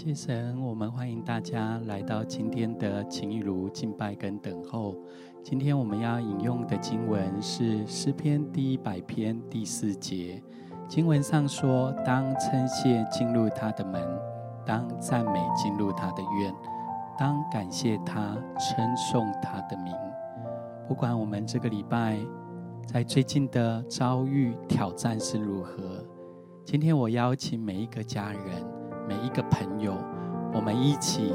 谢神，我们欢迎大家来到今天的情义如敬拜跟等候。今天我们要引用的经文是诗篇第一百篇第四节。经文上说：“当称谢进入他的门，当赞美进入他的院，当感谢他，称颂他的名。”不管我们这个礼拜在最近的遭遇挑战是如何，今天我邀请每一个家人。每一个朋友，我们一起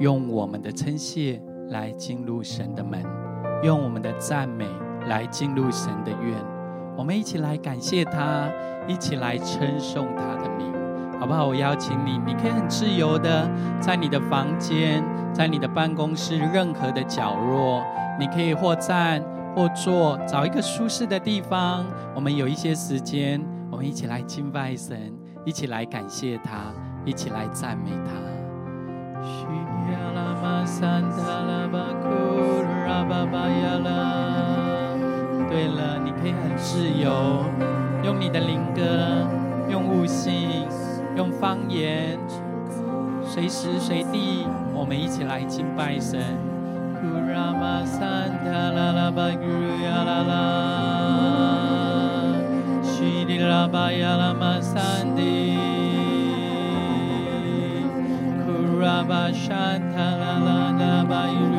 用我们的称谢来进入神的门，用我们的赞美来进入神的院。我们一起来感谢他，一起来称颂他的名，好不好？我邀请你，你可以很自由的在你的房间，在你的办公室任何的角落，你可以或站或坐，找一个舒适的地方。我们有一些时间，我们一起来敬拜神，一起来感谢他。一起来赞美他。对了，你可以很自由，用你的灵歌，用悟性，用方言，随时随地，我们一起来敬拜神。拉巴山塔拉拉拉巴伊鲁，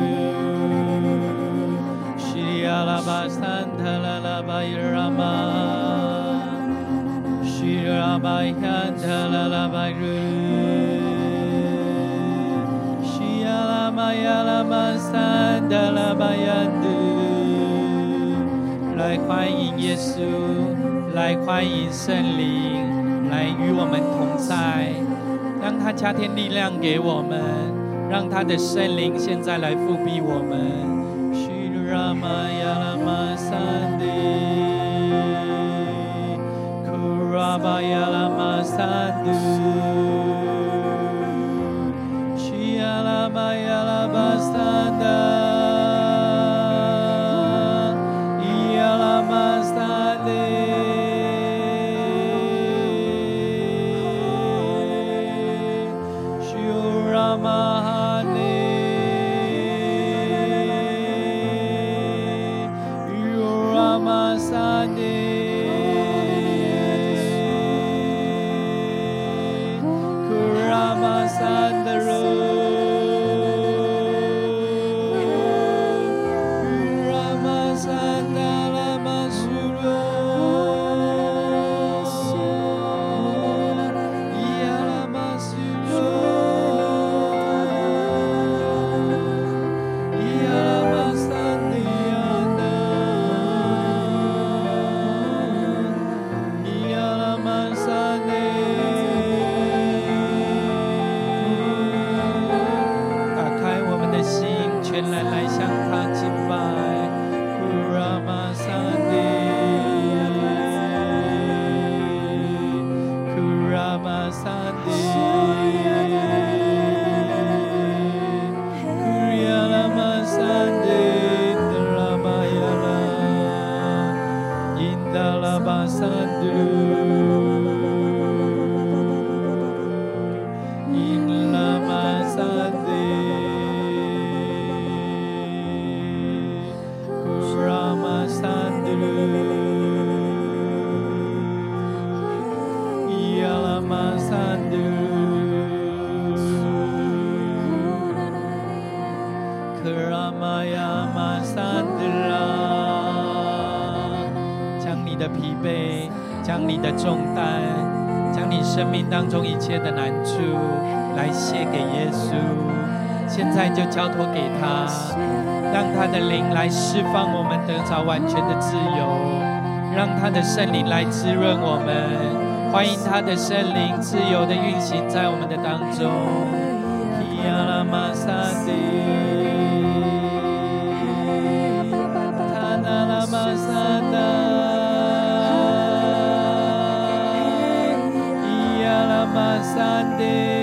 西里亚拉巴山塔拉拉巴伊拉玛，西里亚巴伊汉塔拉拉巴伊鲁，西亚拉玛亚拉玛山塔拉巴亚杜，来欢迎耶稣，来欢迎圣灵，来与我们同在。让他加添力量给我们，让他的圣灵现在来复辟我们。就交托给他，让他的灵来释放我们，得着完全的自由，让他的圣灵来滋润我们，欢迎他的圣灵自由的运行在我们的当中。咿呀啦玛萨迪。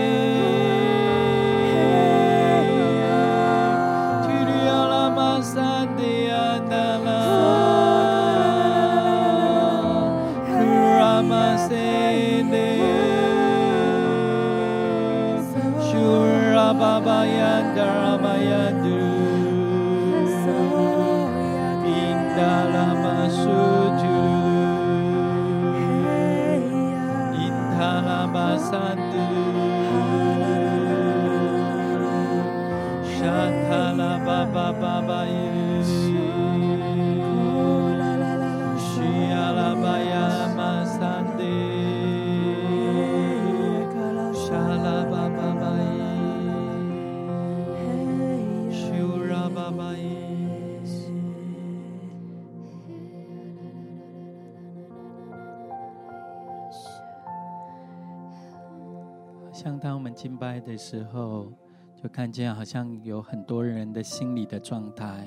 拜的时候，就看见好像有很多人的心理的状态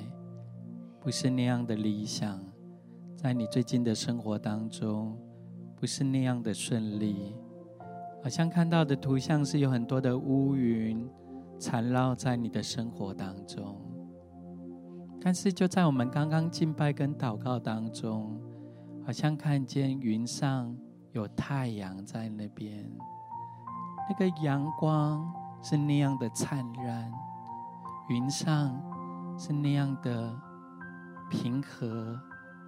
不是那样的理想，在你最近的生活当中不是那样的顺利，好像看到的图像是有很多的乌云缠绕在你的生活当中。但是就在我们刚刚敬拜跟祷告当中，好像看见云上有太阳在那边。那个阳光是那样的灿烂，云上是那样的平和、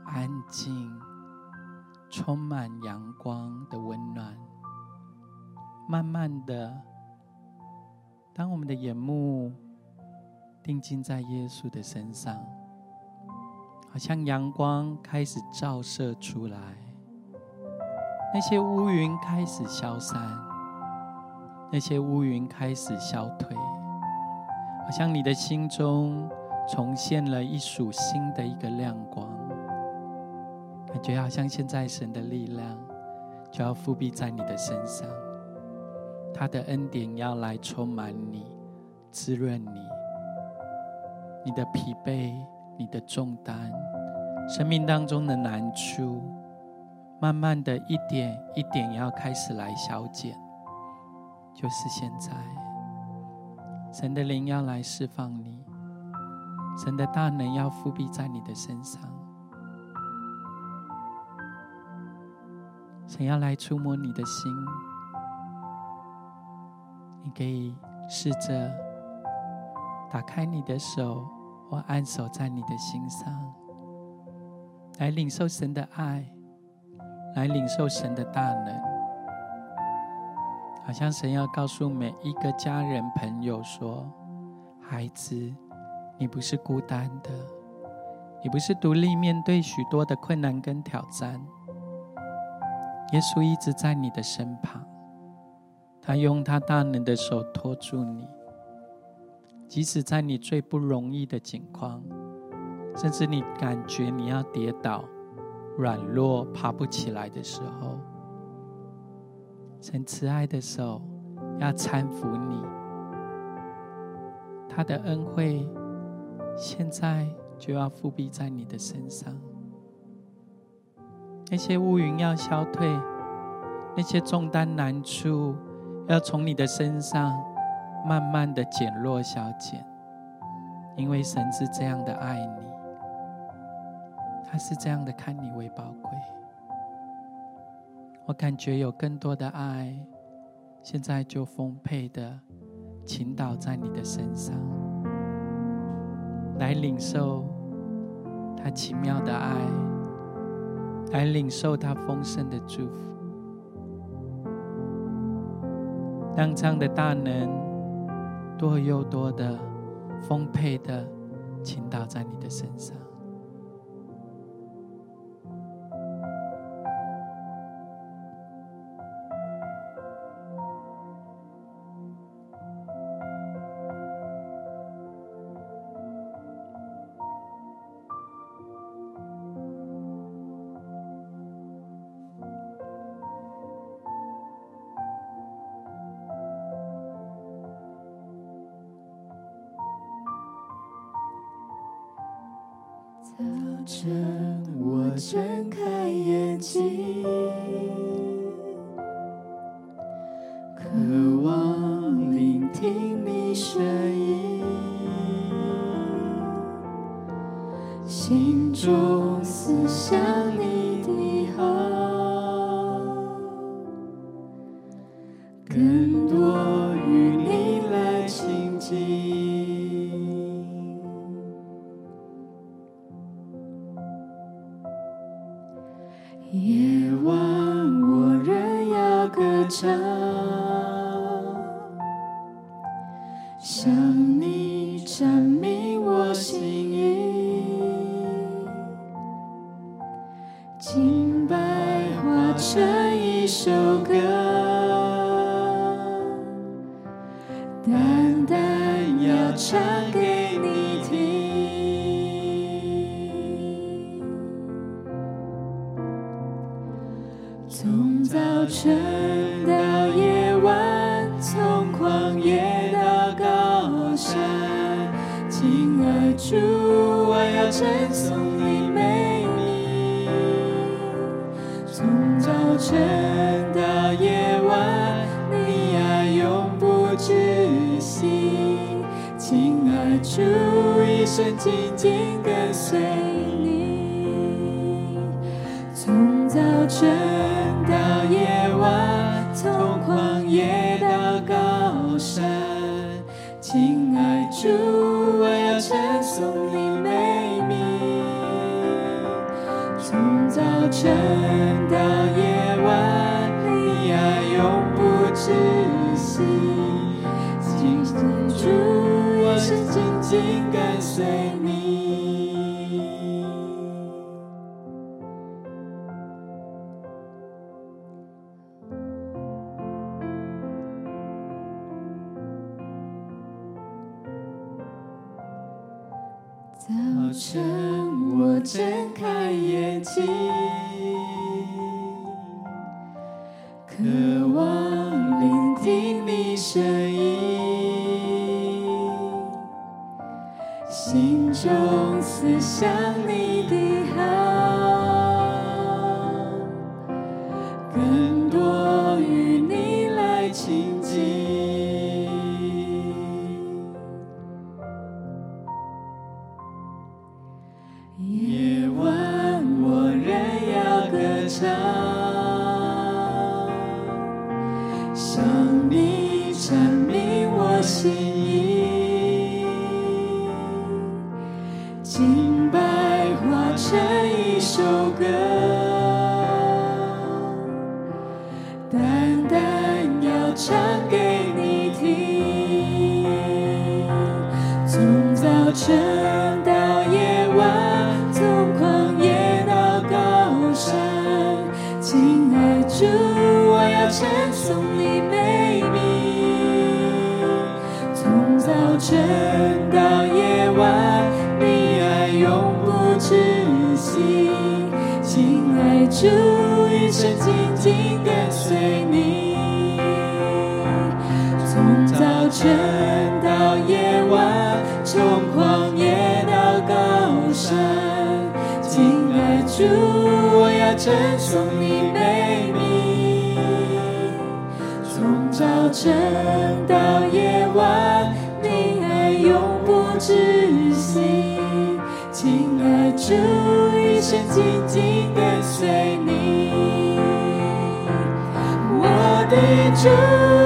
安静，充满阳光的温暖。慢慢的，当我们的眼目定睛在耶稣的身上，好像阳光开始照射出来，那些乌云开始消散。那些乌云开始消退，好像你的心中重现了一束新的一个亮光，感觉好像现在神的力量就要复辟在你的身上，他的恩典要来充满你，滋润你，你的疲惫、你的重担、生命当中的难处，慢慢的一点一点要开始来消减。就是现在，神的灵要来释放你，神的大能要覆庇在你的身上，神要来触摸你的心，你可以试着打开你的手，或按手在你的心上，来领受神的爱，来领受神的大能。好像神要告诉每一个家人朋友说：“孩子，你不是孤单的，你不是独立面对许多的困难跟挑战。耶稣一直在你的身旁，他用他大能的手托住你，即使在你最不容易的境况，甚至你感觉你要跌倒、软弱、爬不起来的时候。”神慈爱的手要搀扶你，他的恩惠现在就要覆庇在你的身上。那些乌云要消退，那些重担难处要从你的身上慢慢的减弱消减，因为神是这样的爱你，他是这样的看你为宝贵。我感觉有更多的爱，现在就丰沛的倾倒在你的身上，来领受他奇妙的爱，来领受他丰盛的祝福，当这样的大能多又多的丰沛的倾倒在你的身上。我睁开眼睛，did you?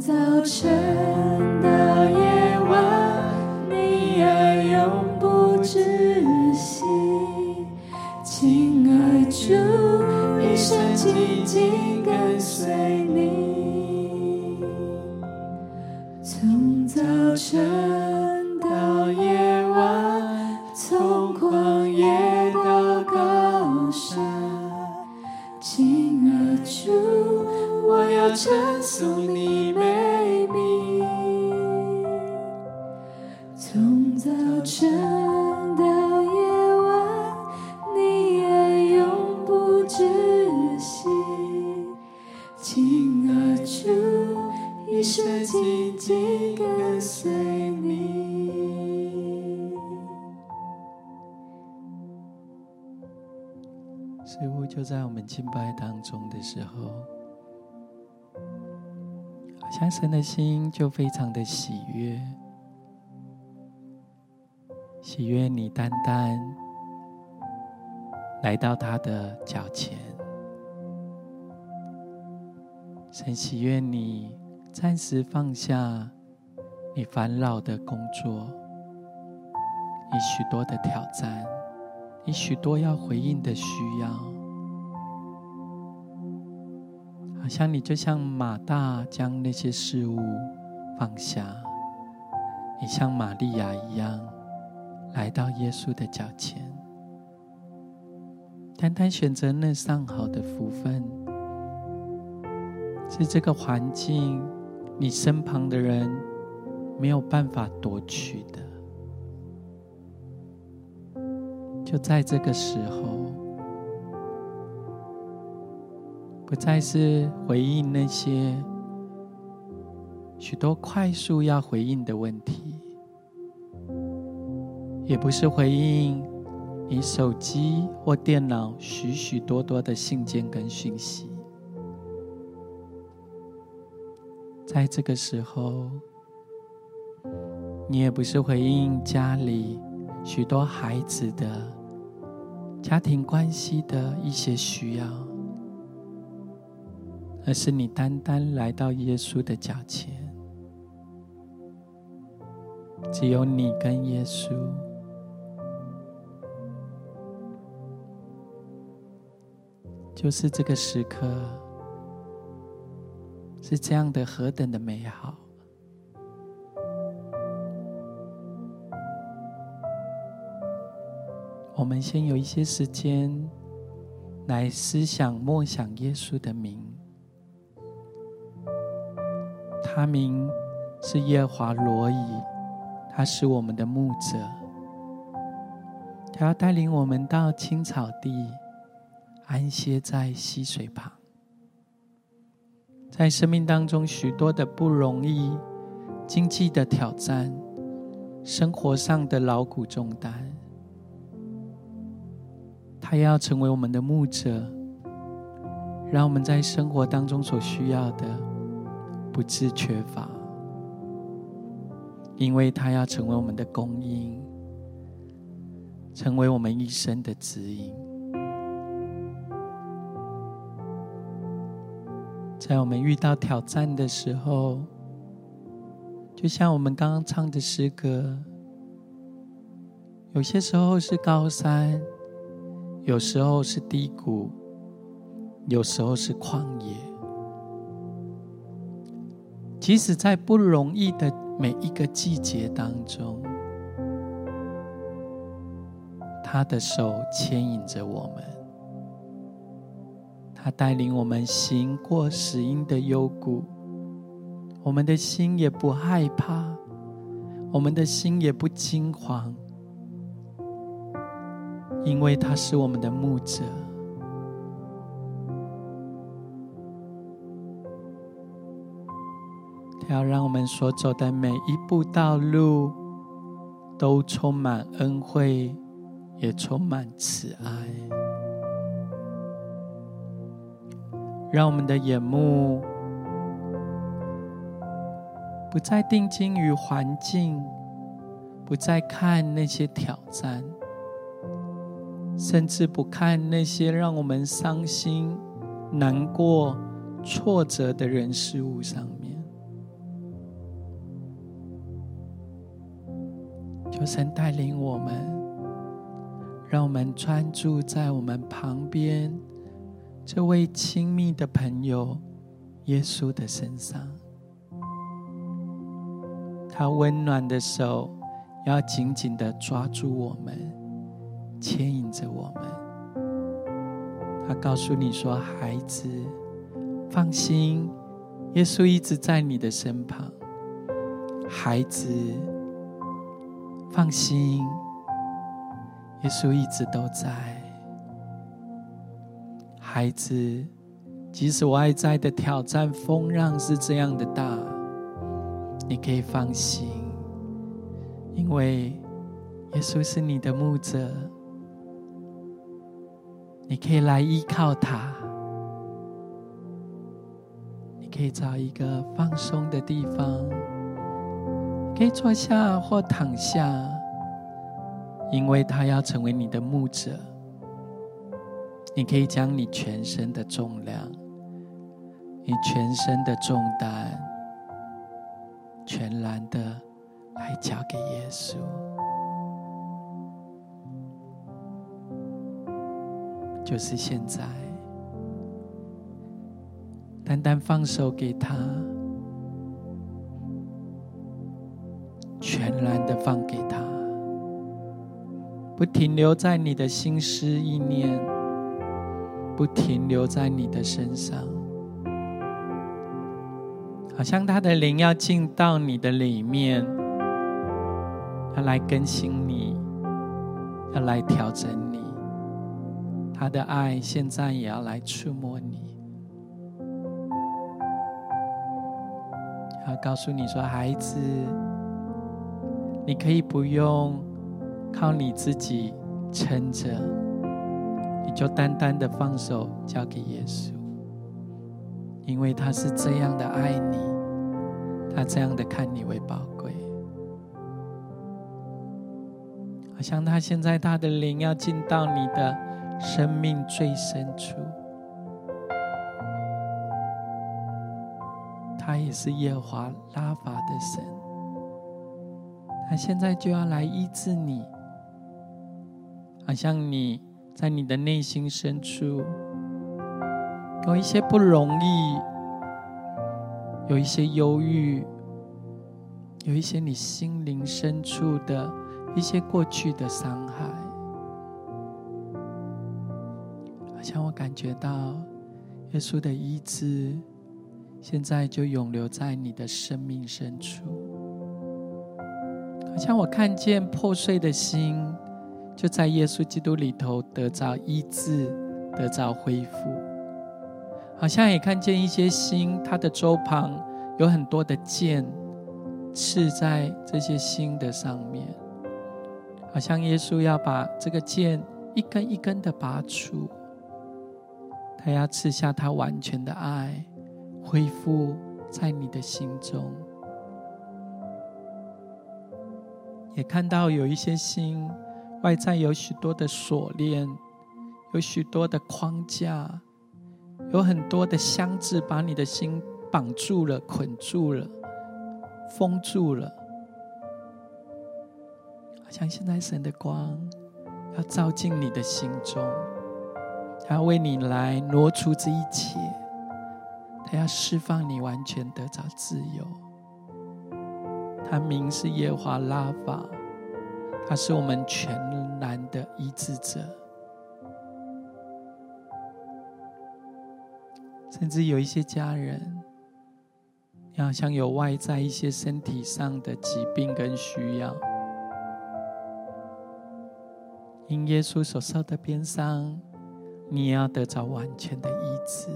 早晨。们敬拜当中的时候，好像神的心就非常的喜悦，喜悦你单单来到他的脚前，神喜悦你暂时放下你烦恼的工作，你许多的挑战。你许多要回应的需要，好像你就像马大将那些事物放下，你像玛利亚一样来到耶稣的脚前，单单选择那上好的福分，是这个环境你身旁的人没有办法夺取的。就在这个时候，不再是回应那些许多快速要回应的问题，也不是回应你手机或电脑许许多多的信件跟讯息。在这个时候，你也不是回应家里许多孩子的。家庭关系的一些需要，而是你单单来到耶稣的脚前，只有你跟耶稣，就是这个时刻，是这样的何等的美好。我们先有一些时间来思想、默想耶稣的名。他名是耶华罗伊，他是我们的牧者，他要带领我们到青草地，安歇在溪水旁。在生命当中许多的不容易、经济的挑战、生活上的劳苦重担。他要成为我们的牧者，让我们在生活当中所需要的不致缺乏，因为他要成为我们的供应，成为我们一生的指引。在我们遇到挑战的时候，就像我们刚刚唱的诗歌，有些时候是高山。有时候是低谷，有时候是旷野。即使在不容易的每一个季节当中，他的手牵引着我们，他带领我们行过死荫的幽谷，我们的心也不害怕，我们的心也不惊慌。因为他是我们的牧者，要让我们所走的每一步道路都充满恩惠，也充满慈爱，让我们的眼目不再定睛于环境，不再看那些挑战，甚至不看那些让我们伤心、难过、挫折的人事物上。求神带领我们，让我们专注在我们旁边这位亲密的朋友耶稣的身上。他温暖的手要紧紧的抓住我们，牵引着我们。他告诉你说：“孩子，放心，耶稣一直在你的身旁。孩子，放心，耶稣一直都在。孩子，即使外在的挑战、风浪是这样的大。”你可以放心，因为耶稣是你的牧者，你可以来依靠他。你可以找一个放松的地方，可以坐下或躺下，因为他要成为你的牧者。你可以将你全身的重量，你全身的重担。全然的来交给耶稣，就是现在，单单放手给他，全然的放给他，不停留在你的心思意念，不停留在你的身上。好像他的灵要进到你的里面，要来更新你，要来调整你。他的爱现在也要来触摸你，要告诉你说：“孩子，你可以不用靠你自己撑着，你就单单的放手交给耶稣。”因为他是这样的爱你，他这样的看你为宝贵，好像他现在他的灵要进到你的生命最深处，他也是耶和华拉法的神，他现在就要来医治你，好像你在你的内心深处。有一些不容易，有一些忧郁，有一些你心灵深处的一些过去的伤害，好像我感觉到耶稣的医治，现在就永留在你的生命深处，好像我看见破碎的心，就在耶稣基督里头得着医治，得着恢复。好像也看见一些心，它的周旁有很多的剑刺在这些心的上面，好像耶稣要把这个剑一根一根的拔出，他要赐下他完全的爱，恢复在你的心中。也看到有一些心外在有许多的锁链，有许多的框架。有很多的箱子把你的心绑住了、捆住了、封住了，好像现在神的光要照进你的心中，他要为你来挪除这一切，他要释放你完全得着自由。他名是耶和华拉法，他是我们全然的医治者。甚至有一些家人，你好像有外在一些身体上的疾病跟需要，因耶稣所受的鞭伤，你也要得着完全的医治。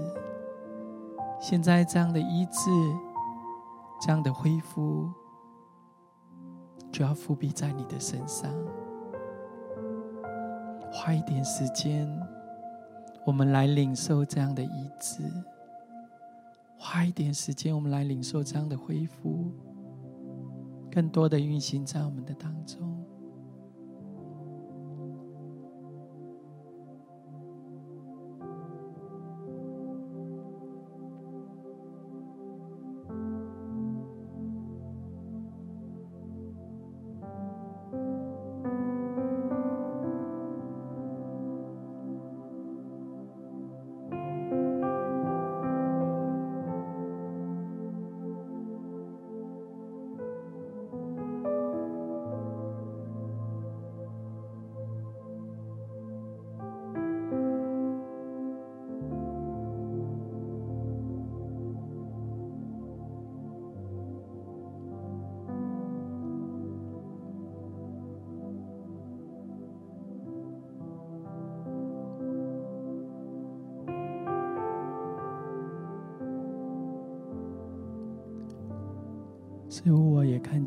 现在这样的医治，这样的恢复，就要覆庇在你的身上。花一点时间。我们来领受这样的医治，花一点时间，我们来领受这样的恢复。更多的运行在我们的当中。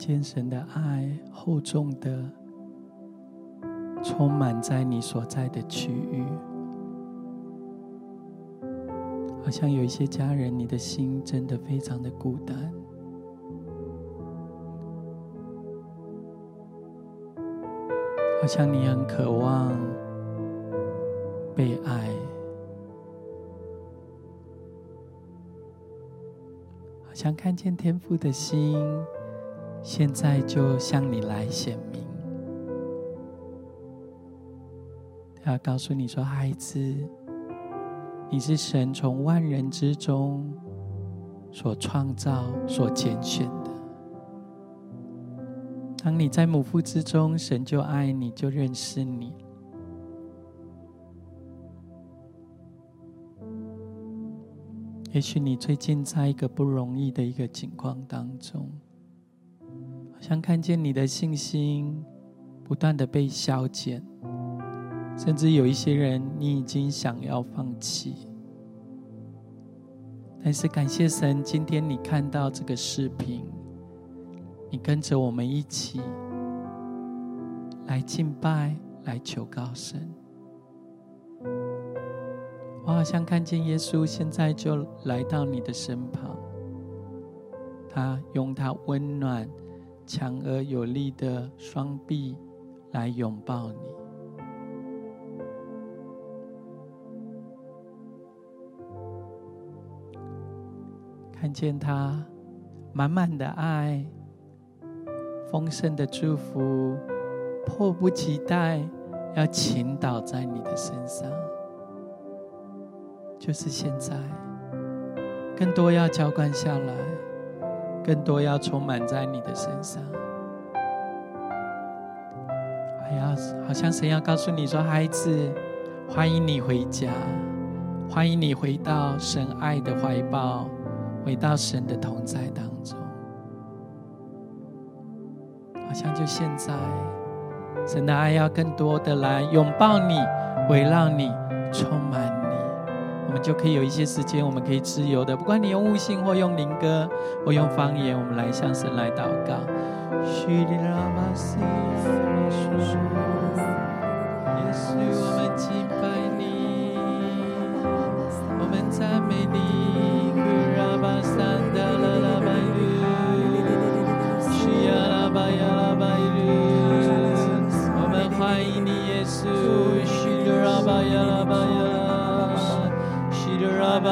见神的爱厚重的充满在你所在的区域，好像有一些家人，你的心真的非常的孤单，好像你很渴望被爱。好像看见天父的心，现在就向你来显明。他要告诉你说：“孩子，你是神从万人之中所创造、所拣选的。当你在母腹之中，神就爱你，就认识你。”也许你最近在一个不容易的一个境况当中，像看见你的信心不断的被消减，甚至有一些人你已经想要放弃。但是感谢神，今天你看到这个视频，你跟着我们一起来敬拜，来求告神。我好像看见耶稣现在就来到你的身旁，他用他温暖、强而有力的双臂来拥抱你，看见他满满的爱、丰盛的祝福，迫不及待要倾倒在你的身上。就是现在，更多要浇灌下来，更多要充满在你的身上。哎呀，好像神要告诉你说：“孩子，欢迎你回家，欢迎你回到神爱的怀抱，回到神的同在当中。”好像就现在，神的爱要更多的来拥抱你，围绕你，充满。我们就可以有一些时间，我们可以自由的，不管你用悟性或用灵歌或用方言，我们来向神来祷告。耶稣，我们敬拜你，我们赞美你。我们欢迎你，耶稣。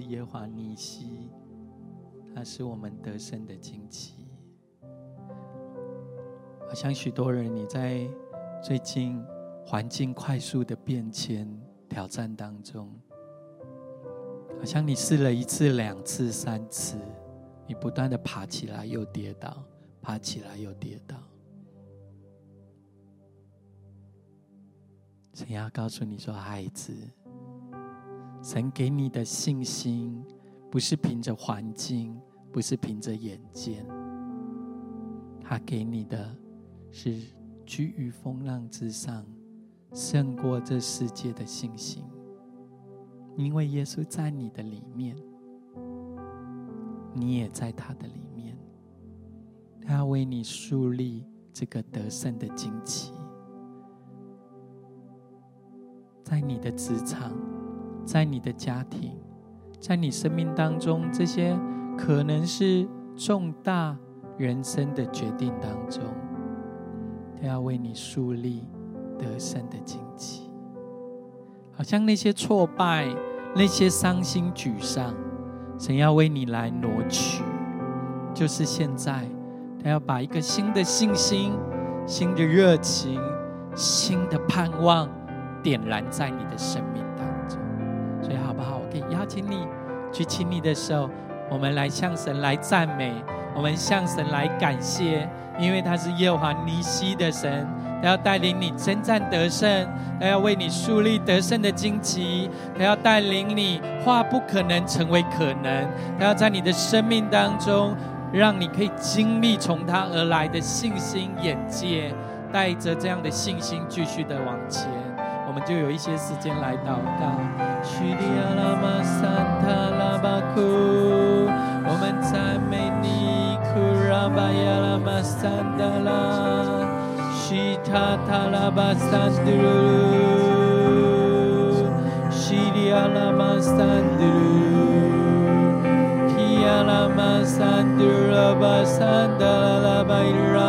是耶华尼西，他是我们得胜的旌旗。好像许多人，你在最近环境快速的变迁、挑战当中，好像你试了一次、两次、三次，你不断的爬起来又跌倒，爬起来又跌倒。神要告诉你说，孩子。神给你的信心，不是凭着环境，不是凭着眼见，他给你的是居于风浪之上，胜过这世界的信心。因为耶稣在你的里面，你也在他的里面，他要为你树立这个得胜的旌旗，在你的职场。在你的家庭，在你生命当中，这些可能是重大人生的决定当中，他要为你树立得胜的经济。好像那些挫败、那些伤心沮丧，神要为你来挪去。就是现在，他要把一个新的信心、新的热情、新的盼望点燃在你的生命。所以好不好？我可以邀请你举起你的手，我们来向神来赞美，我们向神来感谢，因为他是耶和华尼西的神，他要带领你征战得胜，他要为你树立得胜的旌旗，他要带领你化不可能成为可能，他要在你的生命当中，让你可以经历从他而来的信心眼界，带着这样的信心继续的往前。们就有一些时间来祷告。叙利亚拉玛桑塔拉巴库，我们赞美你，库拉巴亚拉玛桑达拉，西塔塔拉巴桑德鲁，叙利亚拉玛桑德鲁，基亚拉玛桑德拉巴桑达拉巴伊拉，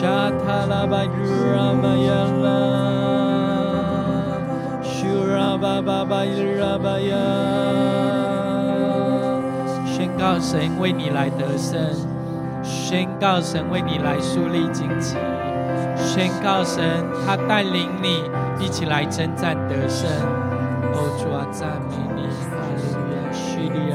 沙塔拉巴伊拉巴亚拉，苏拉巴巴巴伊拉巴亚，宣告神为你来得胜。宣告神为你来树立旌旗，宣告神他带领你一起来征战得胜。哦，主啊，赞美你，哈利路亚，叙利亚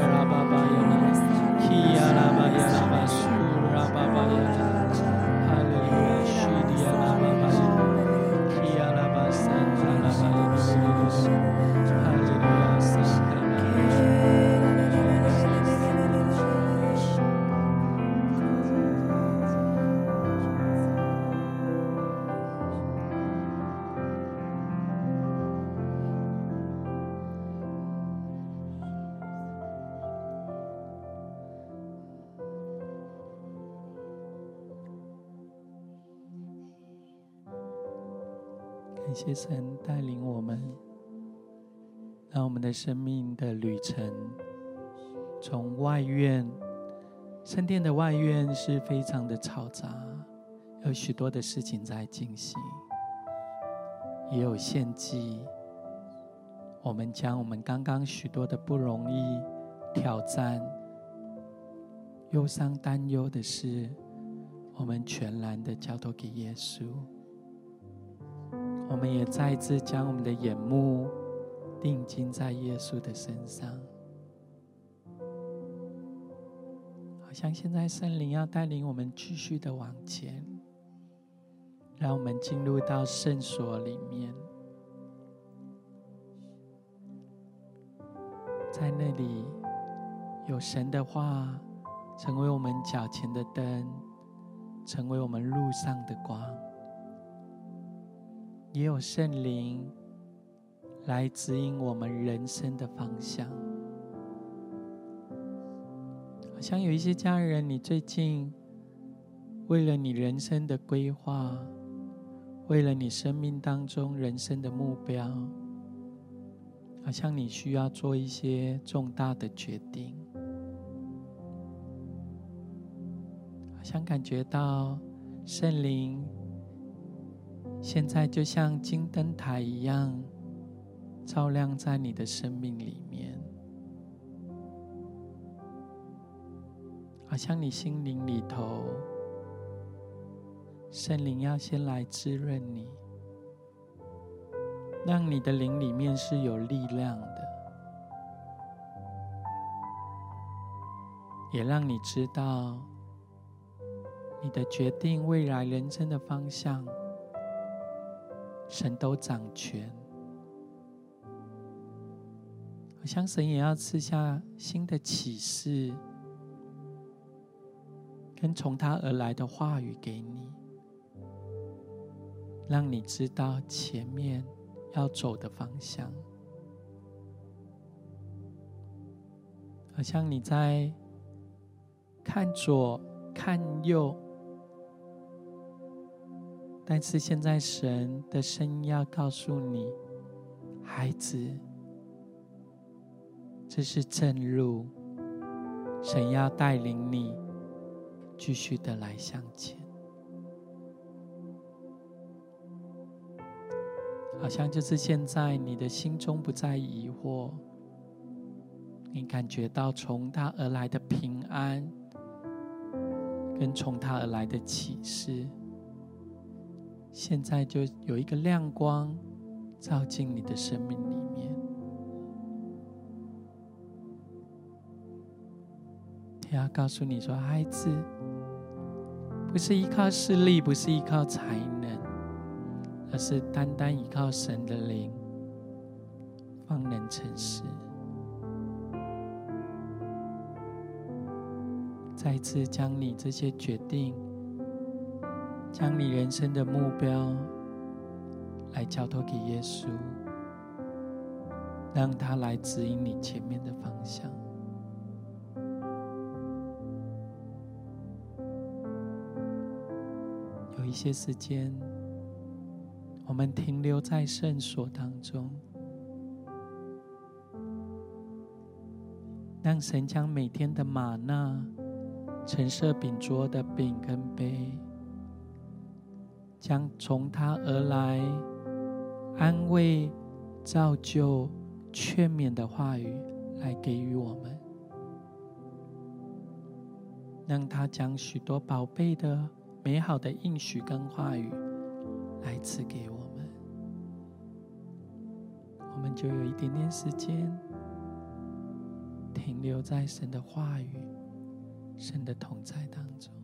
谢神带领我们，让我们的生命的旅程从外院，圣殿的外院是非常的嘈杂，有许多的事情在进行，也有献祭。我们将我们刚刚许多的不容易、挑战、忧伤、担忧的事，我们全然的交托给耶稣。我们也再一次将我们的眼目定睛在耶稣的身上，好像现在圣灵要带领我们继续的往前，让我们进入到圣所里面，在那里有神的话成为我们脚前的灯，成为我们路上的光；也有圣灵来指引我们人生的方向。好像有一些家人，你最近为了你人生的规划，为了你生命当中人生的目标，好像你需要做一些重大的决定，好像感觉到圣灵现在就像金灯台一样，照亮在你的生命里面。好像你心灵里头，圣灵要先来滋润你，让你的灵里面是有力量的，也让你知道你的决定未来人生的方向，神都掌权。好像神也要赐下新的启示。跟从他而来的话语给你，让你知道前面要走的方向。好像你在看左看右，但是现在神的声音要告诉你，孩子，这是正路，神要带领你。继续的来向前，好像就是现在，你的心中不再疑惑，你感觉到从他而来的平安，跟从他而来的启示，现在就有一个亮光照进你的生命里面。他要告诉你说：“孩子。”不是依靠势力，不是依靠才能，而是单单依靠神的灵，方能成事。再次将你这些决定，将你人生的目标，来交托给耶稣，让他来指引你前面的方向。有一些时间，我们停留在圣所当中，让神将每天的吗哪、陈设饼桌的饼跟杯，将从他而来安慰、造就、劝勉的话语来给予我们，让他将许多宝贝的。美好的应许跟话语来赐给我们，我们就有一点点时间停留在神的话语、神的同在当中。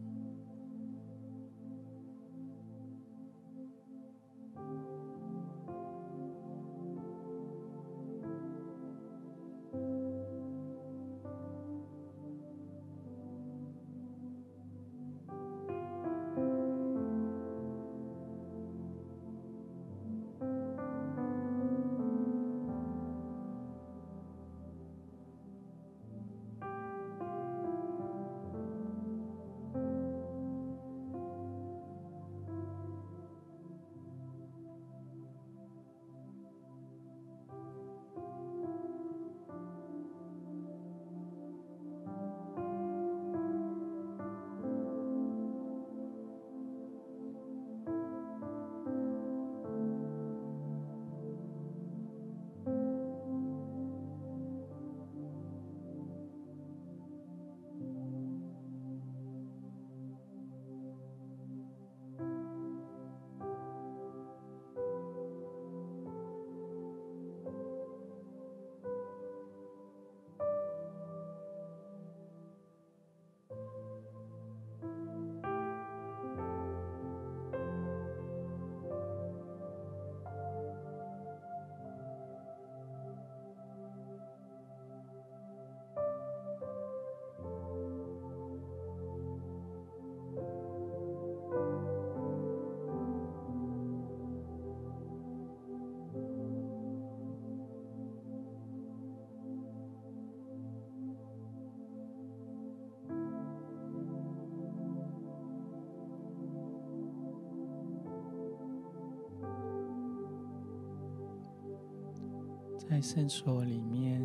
在圣所里面，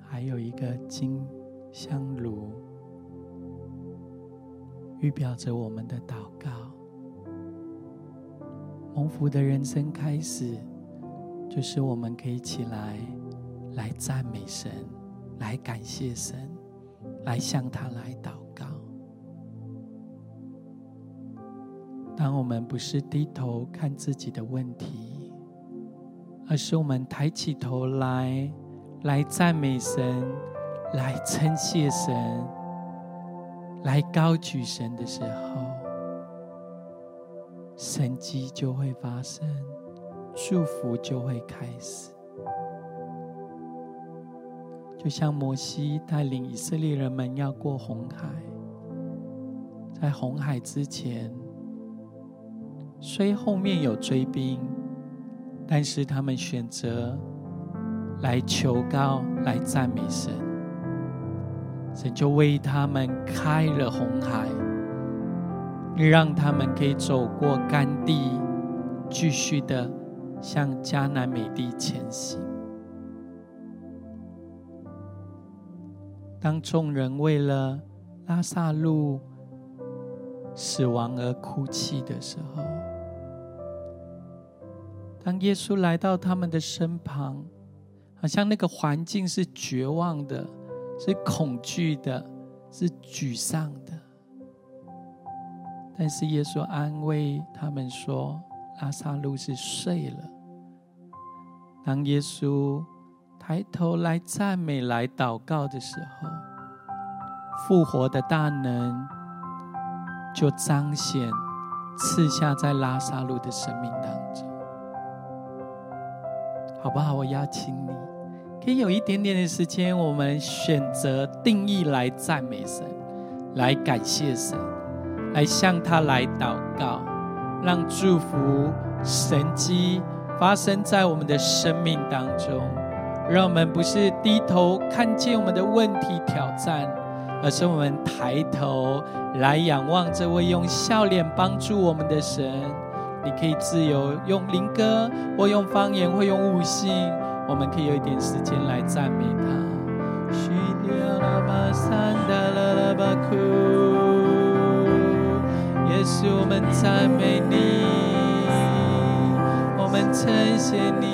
还有一个金香炉，预表着我们的祷告。蒙福的人生开始，就是我们可以起来，来赞美神，来感谢神，来向他来祷告。当我们不是低头看自己的问题，而是我们抬起头来，来赞美神，来称谢神，来高举神的时候，神迹就会发生，祝福就会开始。就像摩西带领以色列人们要过红海，在红海之前，虽后面有追兵，但是他们选择来求告、来赞美神，神就为他们开了红海，让他们可以走过干地，继续的向迦南美地前行。当众人为了拉撒路死亡而哭泣的时候，当耶稣来到他们的身旁，好像那个环境是绝望的，是恐惧的，是沮丧的。但是耶稣安慰他们说：“拉撒路是睡了。”当耶稣抬头来赞美、来祷告的时候，复活的大能就彰显、赐下在拉撒路的生命当中。好不好？我邀请你，可以有一点点的时间，我们选择定义来赞美神，来感谢神，来向他来祷告，让祝福神迹发生在我们的生命当中。让我们不是低头看见我们的问题挑战，而是我们抬头来仰望这位用笑脸帮助我们的神。你可以自由用灵歌，或用方言，或用悟性，我们可以有一点时间来赞美他。耶稣，我们赞美你，我们称谢你。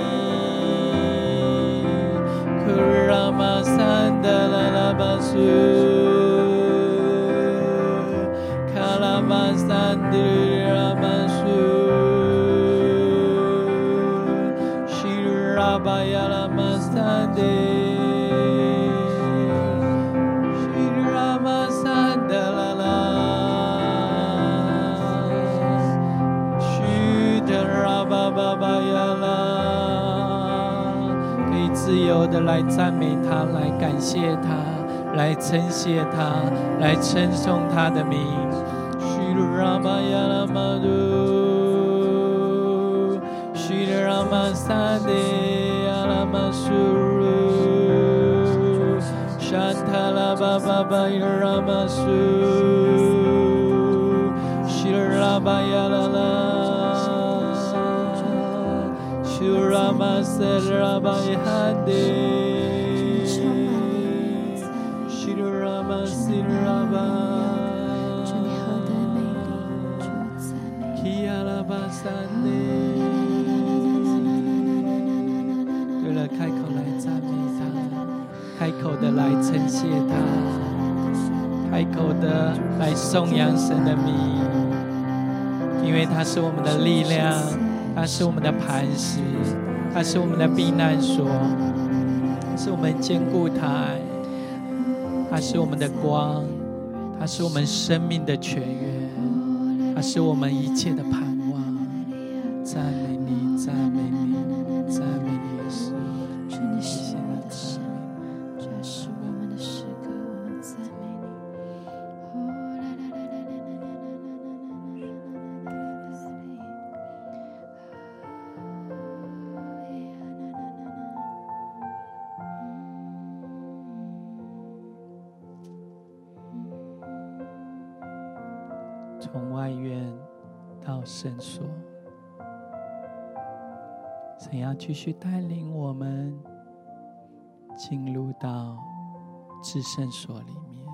由的来赞美他，来感谢他，来称谢他，来称颂他的名。希鲁拉玛亚拉玛杜，希鲁拉玛萨德亚拉玛苏鲁，沙塔拉巴巴巴亚拉玛苏，希鲁拉巴亚拉对了，开口，的来称谢他，开口的来颂扬神的名，因为他是我们的力量，他是我们的磐石，他是我们的避难所，是我们坚固台，他是我们的光，他是我们生命的泉源，他是我们一切的盼。圣所，神要继续带领我们进入到至圣所里面，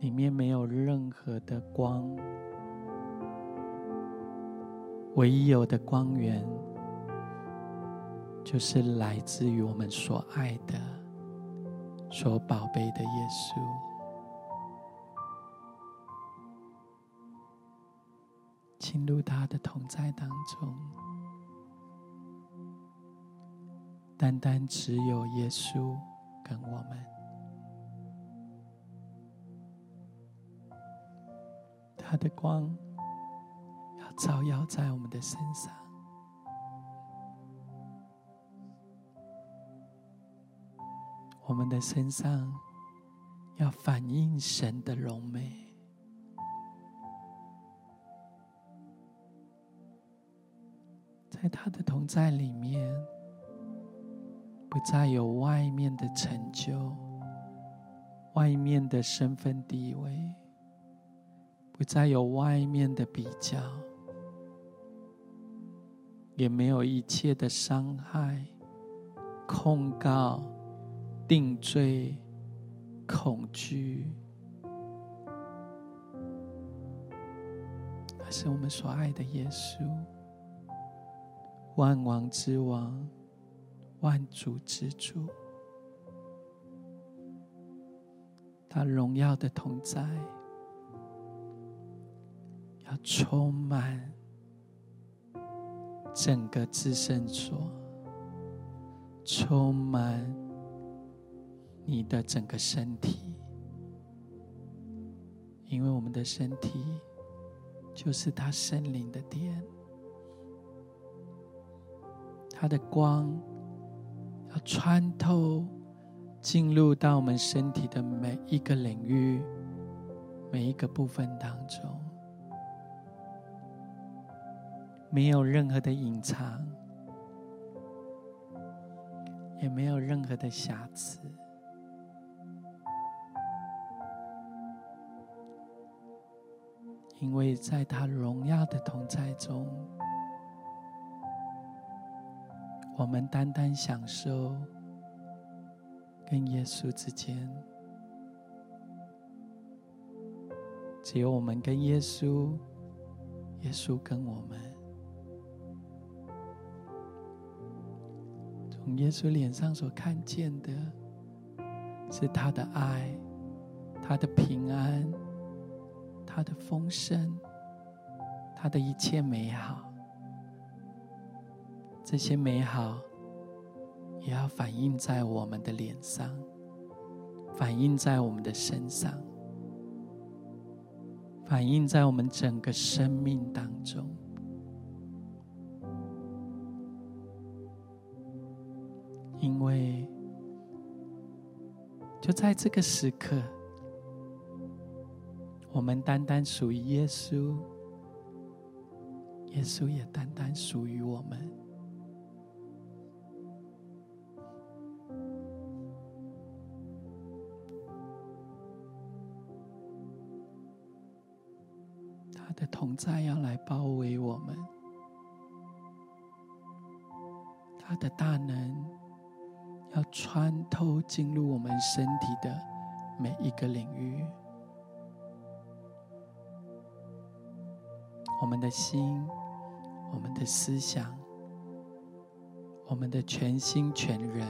里面没有任何的光，唯一有的光源，就是来自于我们所爱的、所宝贝的耶稣。进入他的同在当中，单单只有耶稣跟我们，他的光要照耀在我们的身上，我们的身上要反映神的荣美。在他的同在里面，不再有外面的成就、外面的身份地位，不再有外面的比较，也没有一切的伤害、控告、定罪、恐惧，而是我们所爱的耶稣。万王之王，万主之主，他荣耀的同在，要充满整个至圣所，充满你的整个身体，因为我们的身体就是他圣灵的殿。他的光要穿透，进入到我们身体的每一个领域、每一个部分当中，没有任何的隐藏，也没有任何的瑕疵，因为在他荣耀的同在中。我们单单享受跟耶稣之间，只有我们跟耶稣，耶稣跟我们。从耶稣脸上所看见的，是他的爱，他的平安，他的丰盛，他的一切美好。这些美好也要反映在我们的脸上，反映在我们的身上，反映在我们整个生命当中。因为就在这个时刻，我们单单属于耶稣，耶稣也单单属于我们。的同在要来包围我们，他的大能要穿透进入我们身体的每一个领域，我们的心、我们的思想、我们的全心全人，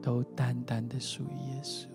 都单单的属于耶稣。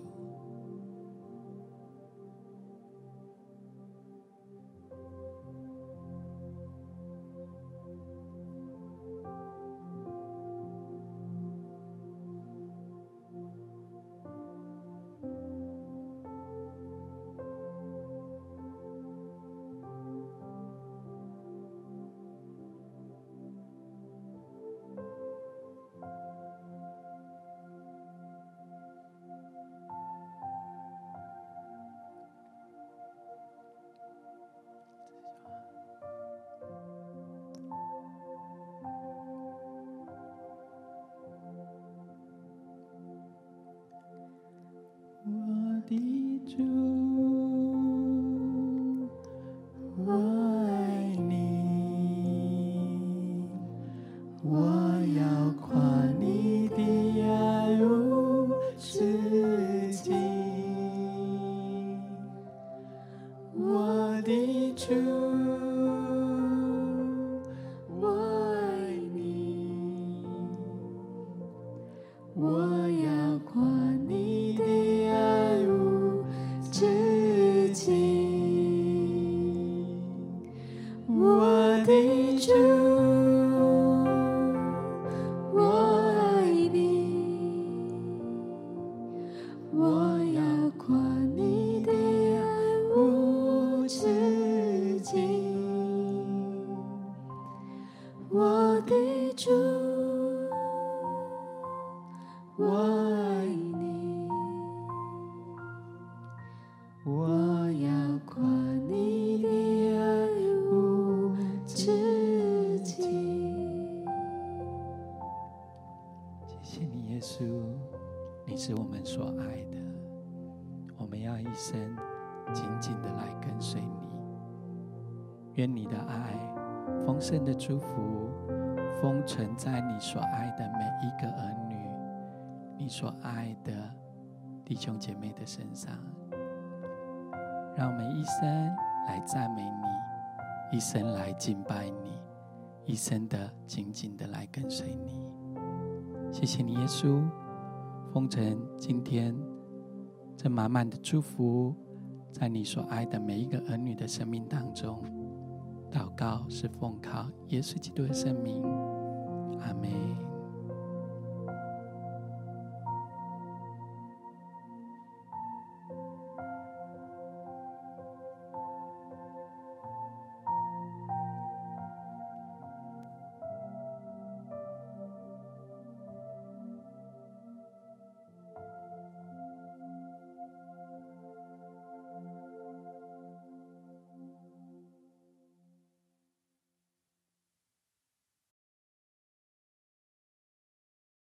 to 的祝福，在你所爱的每一个儿女的生命当中，祷告是奉靠，也是基督的圣名。